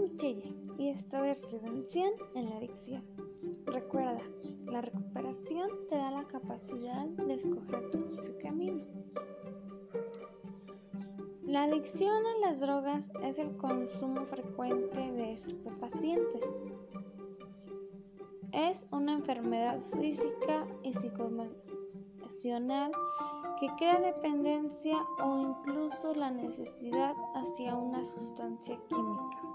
Michelle y esto es Prevención en la Adicción. Recuerda, la recuperación te da la capacidad de escoger tu propio camino. La adicción a las drogas es el consumo frecuente de estupefacientes. Es una enfermedad física y psicoemocional que crea dependencia o incluso la necesidad hacia una sustancia química.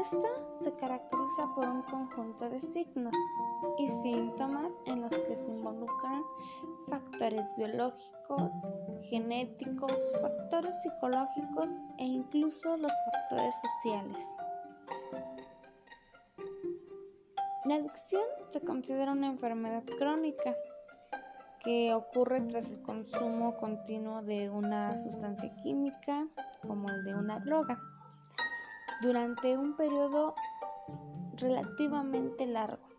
Esta se caracteriza por un conjunto de signos y síntomas en los que se involucran factores biológicos, genéticos, factores psicológicos e incluso los factores sociales. La adicción se considera una enfermedad crónica que ocurre tras el consumo continuo de una sustancia química como el de una droga durante un periodo relativamente largo.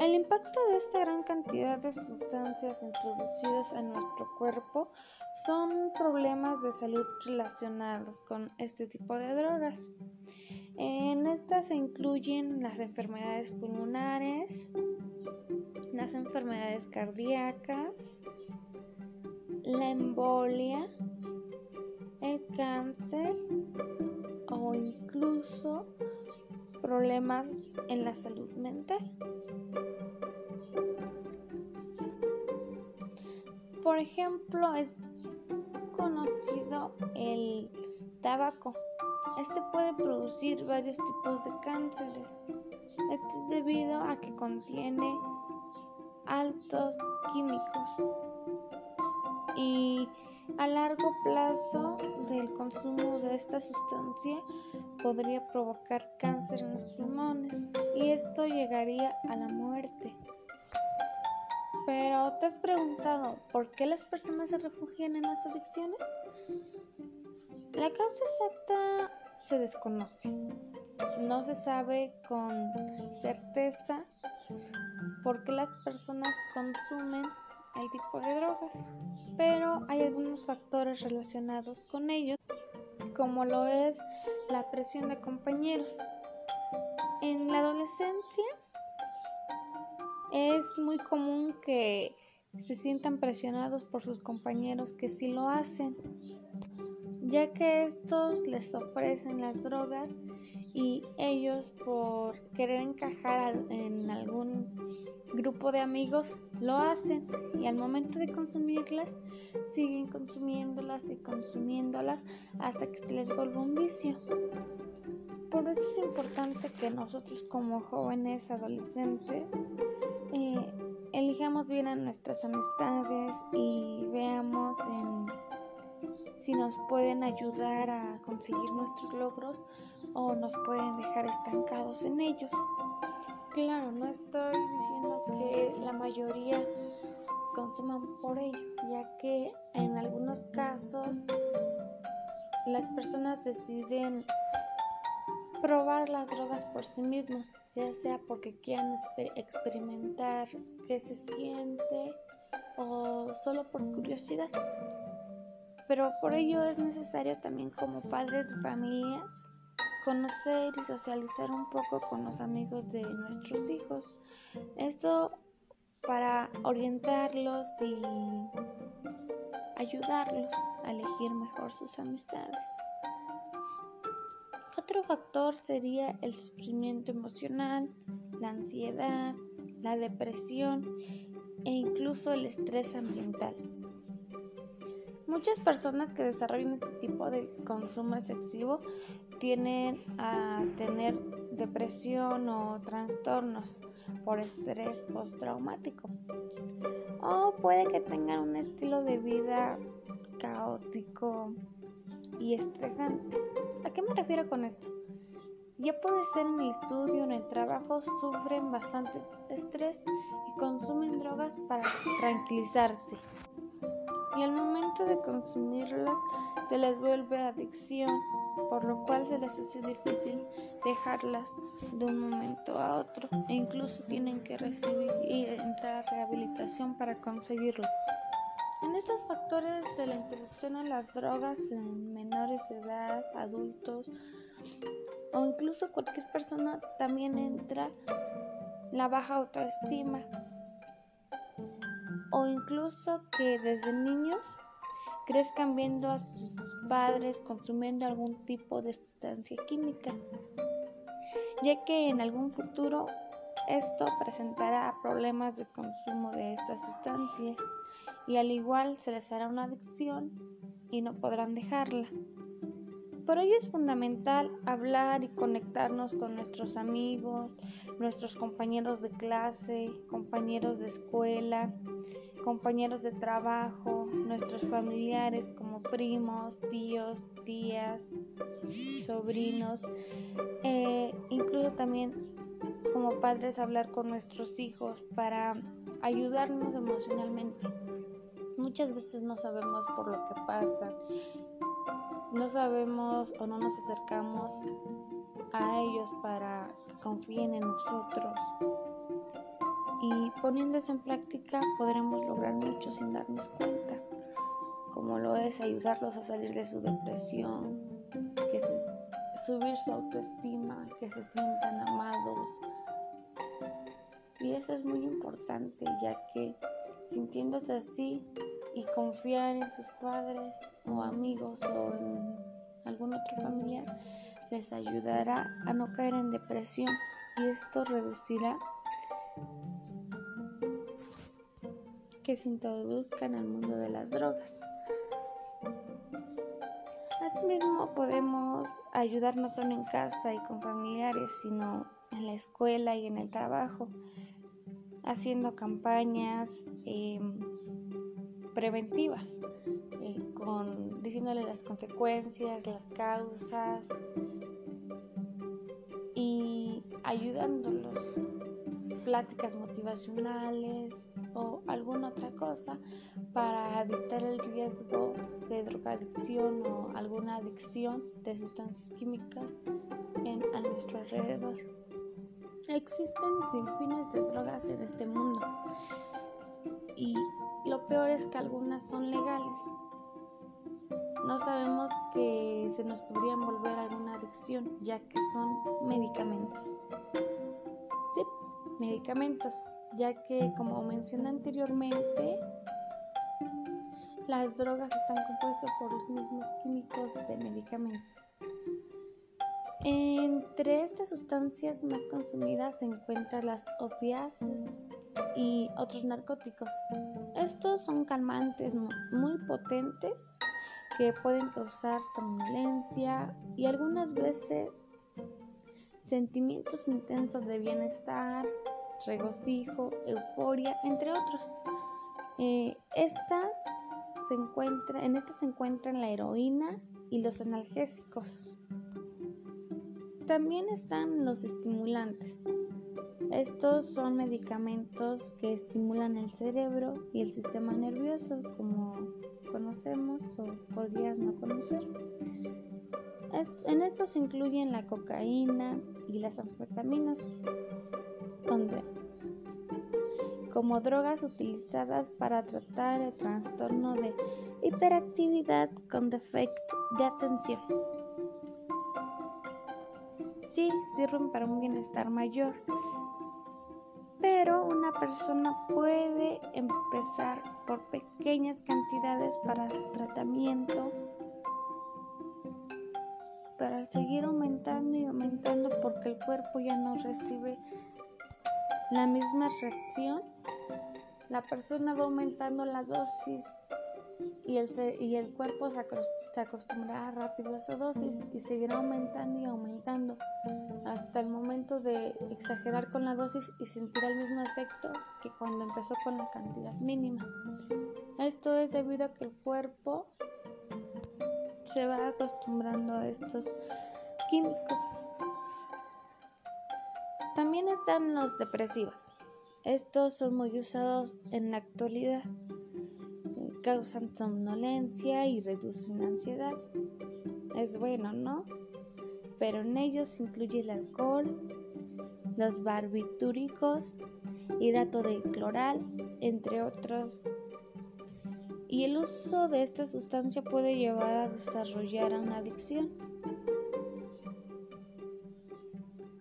El impacto de esta gran cantidad de sustancias introducidas en nuestro cuerpo son problemas de salud relacionados con este tipo de drogas. En estas se incluyen las enfermedades pulmonares, las enfermedades cardíacas, la embolia, cáncer o incluso problemas en la salud mental. Por ejemplo, es conocido el tabaco. Este puede producir varios tipos de cánceres. Esto es debido a que contiene altos químicos y a largo plazo del consumo de esta sustancia podría provocar cáncer en los pulmones y esto llegaría a la muerte. Pero ¿te has preguntado por qué las personas se refugian en las adicciones? La causa exacta se desconoce. No se sabe con certeza por qué las personas consumen el tipo de drogas, pero hay algunos factores relacionados con ellos, como lo es la presión de compañeros. En la adolescencia es muy común que se sientan presionados por sus compañeros que sí lo hacen, ya que estos les ofrecen las drogas y ellos por querer encajar en algún grupo de amigos lo hacen y al momento de consumirlas siguen consumiéndolas y consumiéndolas hasta que se les vuelve un vicio. Por eso es importante que nosotros como jóvenes adolescentes eh, elijamos bien a nuestras amistades y veamos si nos pueden ayudar a conseguir nuestros logros o nos pueden dejar estancados en ellos. Claro, no estoy diciendo que la mayoría consuman por ello, ya que en algunos casos las personas deciden probar las drogas por sí mismos, ya sea porque quieran experimentar qué se siente o solo por curiosidad. Pero por ello es necesario también como padres de familias conocer y socializar un poco con los amigos de nuestros hijos. Esto para orientarlos y ayudarlos a elegir mejor sus amistades. Otro factor sería el sufrimiento emocional, la ansiedad, la depresión e incluso el estrés ambiental. Muchas personas que desarrollan este tipo de consumo excesivo tienen a tener depresión o trastornos por estrés postraumático. O puede que tengan un estilo de vida caótico y estresante. ¿A qué me refiero con esto? Ya puede ser en el estudio, en el trabajo, sufren bastante estrés y consumen drogas para tranquilizarse y al momento de consumirlas se les vuelve adicción, por lo cual se les hace difícil dejarlas de un momento a otro e incluso tienen que recibir y entrar a rehabilitación para conseguirlo. En estos factores de la introducción a las drogas en menores de edad, adultos o incluso cualquier persona también entra la baja autoestima o incluso que desde niños crezcan viendo a sus padres consumiendo algún tipo de sustancia química, ya que en algún futuro esto presentará problemas de consumo de estas sustancias y al igual se les hará una adicción y no podrán dejarla. Por ello es fundamental hablar y conectarnos con nuestros amigos, nuestros compañeros de clase, compañeros de escuela, compañeros de trabajo, nuestros familiares como primos, tíos, tías, sobrinos, eh, incluso también como padres hablar con nuestros hijos para ayudarnos emocionalmente. Muchas veces no sabemos por lo que pasa, no sabemos o no nos acercamos a ellos para que confíen en nosotros. Y poniendo eso en práctica podremos lograr mucho sin darnos cuenta, como lo es ayudarlos a salir de su depresión, que subir su autoestima, que se sientan amados. Y eso es muy importante, ya que sintiéndose así y confiar en sus padres o amigos o en algún otro familiar, les ayudará a no caer en depresión y esto reducirá que se introduzcan al mundo de las drogas. Asimismo podemos ayudar no solo en casa y con familiares, sino en la escuela y en el trabajo, haciendo campañas em, preventivas, eh, con, diciéndole las consecuencias, las causas y ayudándolos, pláticas motivacionales o alguna otra cosa para evitar el riesgo de drogadicción o alguna adicción de sustancias químicas en, a nuestro alrededor. Existen sin fines de drogas en este mundo y lo peor es que algunas son legales. No sabemos que se nos podrían volver alguna adicción ya que son medicamentos. Sí, medicamentos, ya que como mencioné anteriormente, las drogas están compuestas por los mismos químicos de medicamentos. Entre estas sustancias más consumidas se encuentran las opiáceas y otros narcóticos. Estos son calmantes muy potentes que pueden causar somnolencia y algunas veces sentimientos intensos de bienestar, regocijo, euforia, entre otros. Eh, estas se en estas se encuentran la heroína y los analgésicos. También están los estimulantes. Estos son medicamentos que estimulan el cerebro y el sistema nervioso, como conocemos o podrías no conocer. En estos se incluyen la cocaína y las anfetaminas como drogas utilizadas para tratar el trastorno de hiperactividad con defecto de atención sí sirven para un bienestar mayor. Pero una persona puede empezar por pequeñas cantidades para su tratamiento, para seguir aumentando y aumentando porque el cuerpo ya no recibe la misma reacción. La persona va aumentando la dosis y el, y el cuerpo se se acostumbrará rápido a esa dosis y seguirá aumentando y aumentando hasta el momento de exagerar con la dosis y sentir el mismo efecto que cuando empezó con la cantidad mínima. Esto es debido a que el cuerpo se va acostumbrando a estos químicos. También están los depresivos. Estos son muy usados en la actualidad causan somnolencia y reducen ansiedad. Es bueno, ¿no? Pero en ellos incluye el alcohol, los barbitúricos, hidrato de cloral, entre otros. y el uso de esta sustancia puede llevar a desarrollar una adicción.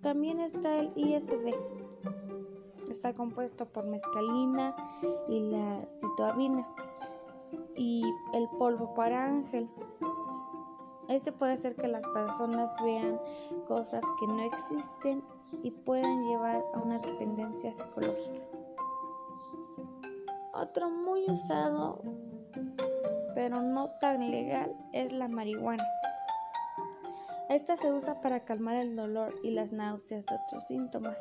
También está el ISD. Está compuesto por mescalina y la citoabina y el polvo para ángel. Este puede hacer que las personas vean cosas que no existen y puedan llevar a una dependencia psicológica. Otro muy usado, pero no tan legal, es la marihuana. Esta se usa para calmar el dolor y las náuseas de otros síntomas.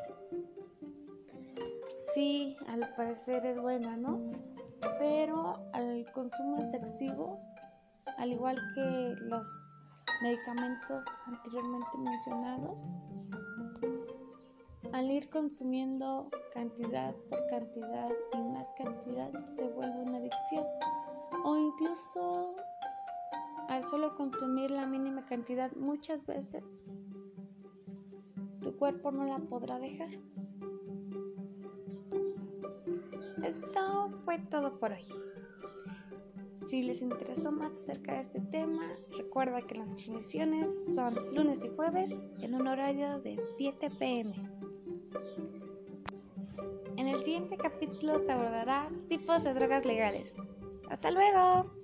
Sí, al parecer es buena, ¿no? Pero al consumo excesivo, al igual que los medicamentos anteriormente mencionados, al ir consumiendo cantidad por cantidad y más cantidad se vuelve una adicción o incluso al solo consumir la mínima cantidad muchas veces, tu cuerpo no la podrá dejar. Esto fue todo por hoy. Si les interesó más acerca de este tema, recuerda que las transmisiones son lunes y jueves en un horario de 7 pm. En el siguiente capítulo se abordará tipos de drogas legales. ¡Hasta luego!